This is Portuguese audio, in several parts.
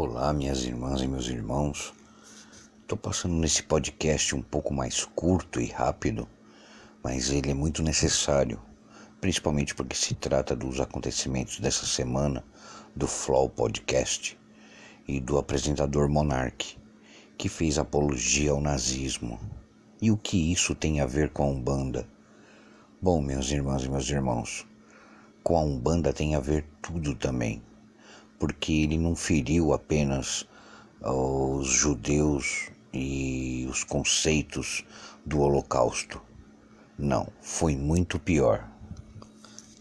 Olá, minhas irmãs e meus irmãos. Estou passando nesse podcast um pouco mais curto e rápido, mas ele é muito necessário principalmente porque se trata dos acontecimentos dessa semana do Flow Podcast e do apresentador Monark, que fez apologia ao nazismo. E o que isso tem a ver com a Umbanda? Bom, meus irmãos e meus irmãos, com a Umbanda tem a ver tudo também, porque ele não feriu apenas os judeus e os conceitos do Holocausto. Não, foi muito pior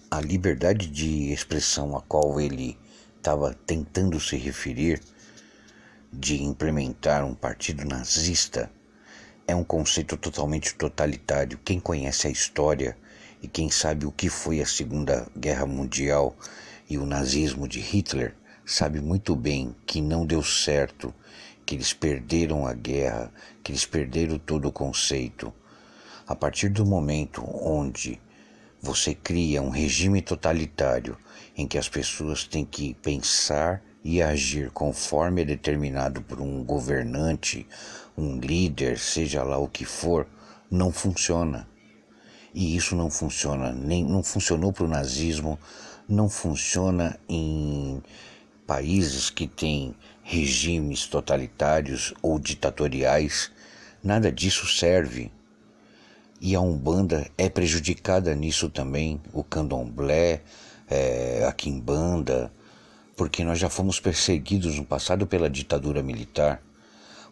a liberdade de expressão a qual ele estava tentando se referir, de implementar um partido nazista, é um conceito totalmente totalitário. Quem conhece a história e quem sabe o que foi a Segunda Guerra Mundial e o nazismo de Hitler, sabe muito bem que não deu certo, que eles perderam a guerra, que eles perderam todo o conceito. A partir do momento onde você cria um regime totalitário em que as pessoas têm que pensar e agir conforme é determinado por um governante, um líder, seja lá o que for, não funciona. E isso não funciona, nem não funcionou para o nazismo, não funciona em países que têm regimes totalitários ou ditatoriais. Nada disso serve. E a Umbanda é prejudicada nisso também, o candomblé, é, a quimbanda, porque nós já fomos perseguidos no passado pela ditadura militar.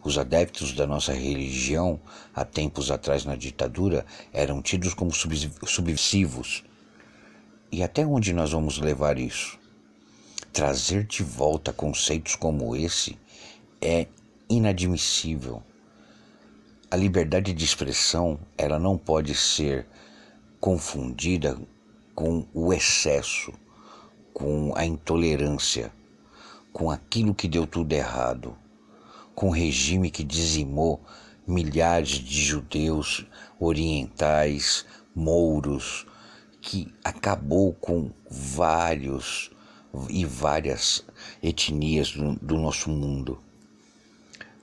Os adeptos da nossa religião, há tempos atrás na ditadura, eram tidos como subversivos. E até onde nós vamos levar isso? Trazer de volta conceitos como esse é inadmissível. A liberdade de expressão, ela não pode ser confundida com o excesso, com a intolerância, com aquilo que deu tudo errado, com o regime que dizimou milhares de judeus orientais, mouros, que acabou com vários e várias etnias do, do nosso mundo.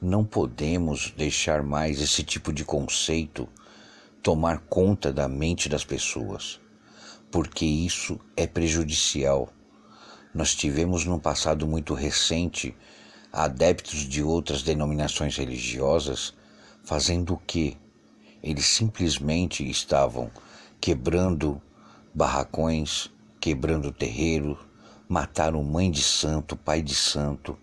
Não podemos deixar mais esse tipo de conceito tomar conta da mente das pessoas, porque isso é prejudicial. Nós tivemos num passado muito recente adeptos de outras denominações religiosas fazendo o que? Eles simplesmente estavam quebrando barracões, quebrando terreiro, mataram mãe de santo, pai de santo.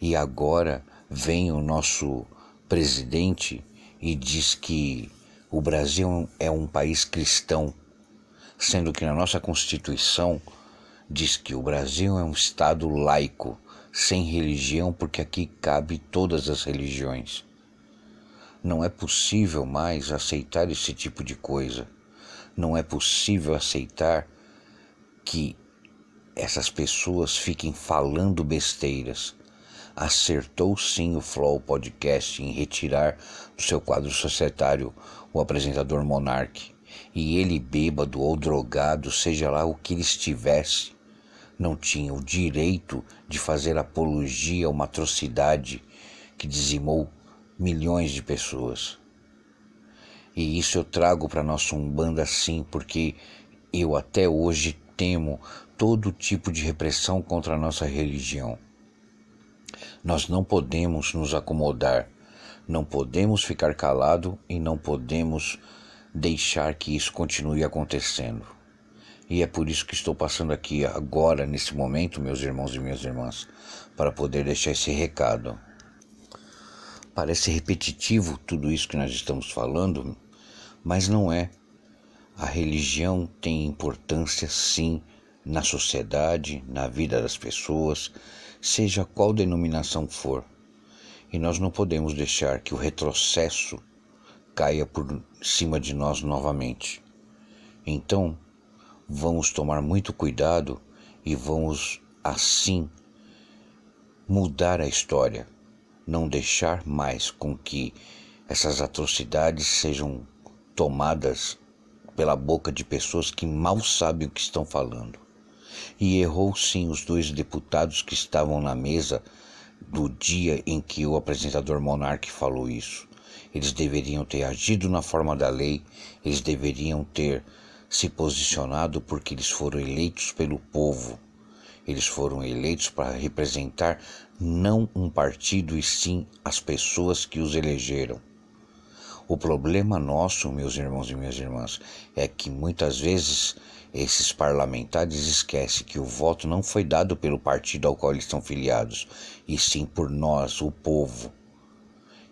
E agora vem o nosso presidente e diz que o Brasil é um país cristão, sendo que na nossa Constituição diz que o Brasil é um Estado laico, sem religião, porque aqui cabe todas as religiões. Não é possível mais aceitar esse tipo de coisa. Não é possível aceitar que essas pessoas fiquem falando besteiras acertou sim o Flow Podcast em retirar do seu quadro societário o apresentador Monark. E ele, bêbado ou drogado, seja lá o que ele estivesse, não tinha o direito de fazer apologia a uma atrocidade que dizimou milhões de pessoas. E isso eu trago para nossa Umbanda sim, porque eu até hoje temo todo tipo de repressão contra a nossa religião. Nós não podemos nos acomodar, não podemos ficar calado e não podemos deixar que isso continue acontecendo. E é por isso que estou passando aqui agora, nesse momento, meus irmãos e minhas irmãs, para poder deixar esse recado. Parece repetitivo tudo isso que nós estamos falando, mas não é. A religião tem importância sim na sociedade, na vida das pessoas, seja qual denominação for. E nós não podemos deixar que o retrocesso caia por cima de nós novamente. Então, vamos tomar muito cuidado e vamos assim mudar a história, não deixar mais com que essas atrocidades sejam tomadas pela boca de pessoas que mal sabem o que estão falando. E errou sim os dois deputados que estavam na mesa do dia em que o apresentador Monarque falou isso. Eles deveriam ter agido na forma da lei, eles deveriam ter se posicionado porque eles foram eleitos pelo povo. Eles foram eleitos para representar não um partido e sim as pessoas que os elegeram. O problema nosso, meus irmãos e minhas irmãs, é que muitas vezes esses parlamentares esquecem que o voto não foi dado pelo partido ao qual eles são filiados, e sim por nós, o povo.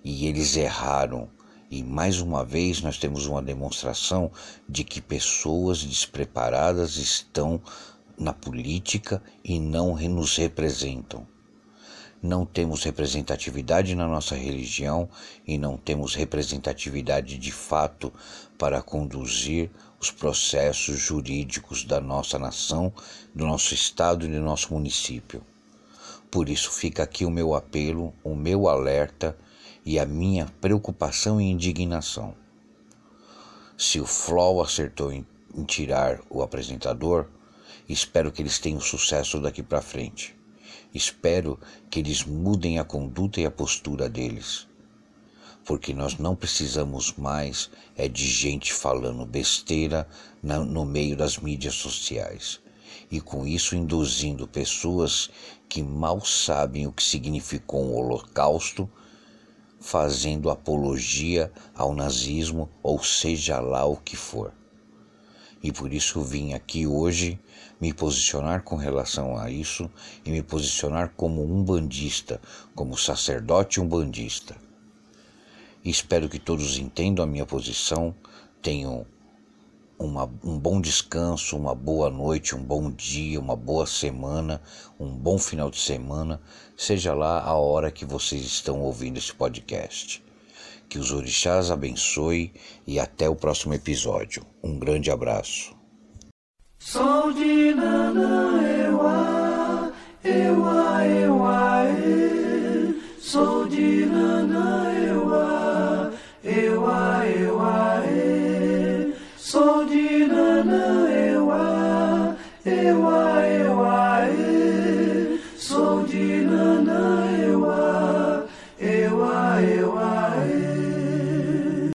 E eles erraram e mais uma vez nós temos uma demonstração de que pessoas despreparadas estão na política e não nos representam. Não temos representatividade na nossa religião e não temos representatividade de fato para conduzir os processos jurídicos da nossa nação, do nosso estado e do nosso município. Por isso fica aqui o meu apelo, o meu alerta e a minha preocupação e indignação. Se o Flow acertou em, em tirar o apresentador, espero que eles tenham sucesso daqui para frente. Espero que eles mudem a conduta e a postura deles. Porque nós não precisamos mais é de gente falando besteira no meio das mídias sociais e com isso induzindo pessoas que mal sabem o que significou um holocausto fazendo apologia ao nazismo ou seja lá o que for. E por isso vim aqui hoje me posicionar com relação a isso e me posicionar como um bandista, como sacerdote umbandista. Espero que todos entendam a minha posição, tenham uma, um bom descanso, uma boa noite, um bom dia, uma boa semana, um bom final de semana, seja lá a hora que vocês estão ouvindo esse podcast. Que os orixás abençoe e até o próximo episódio. Um grande abraço. De Nanaewa, ewa, ewa, e. Sou de Nanaewa,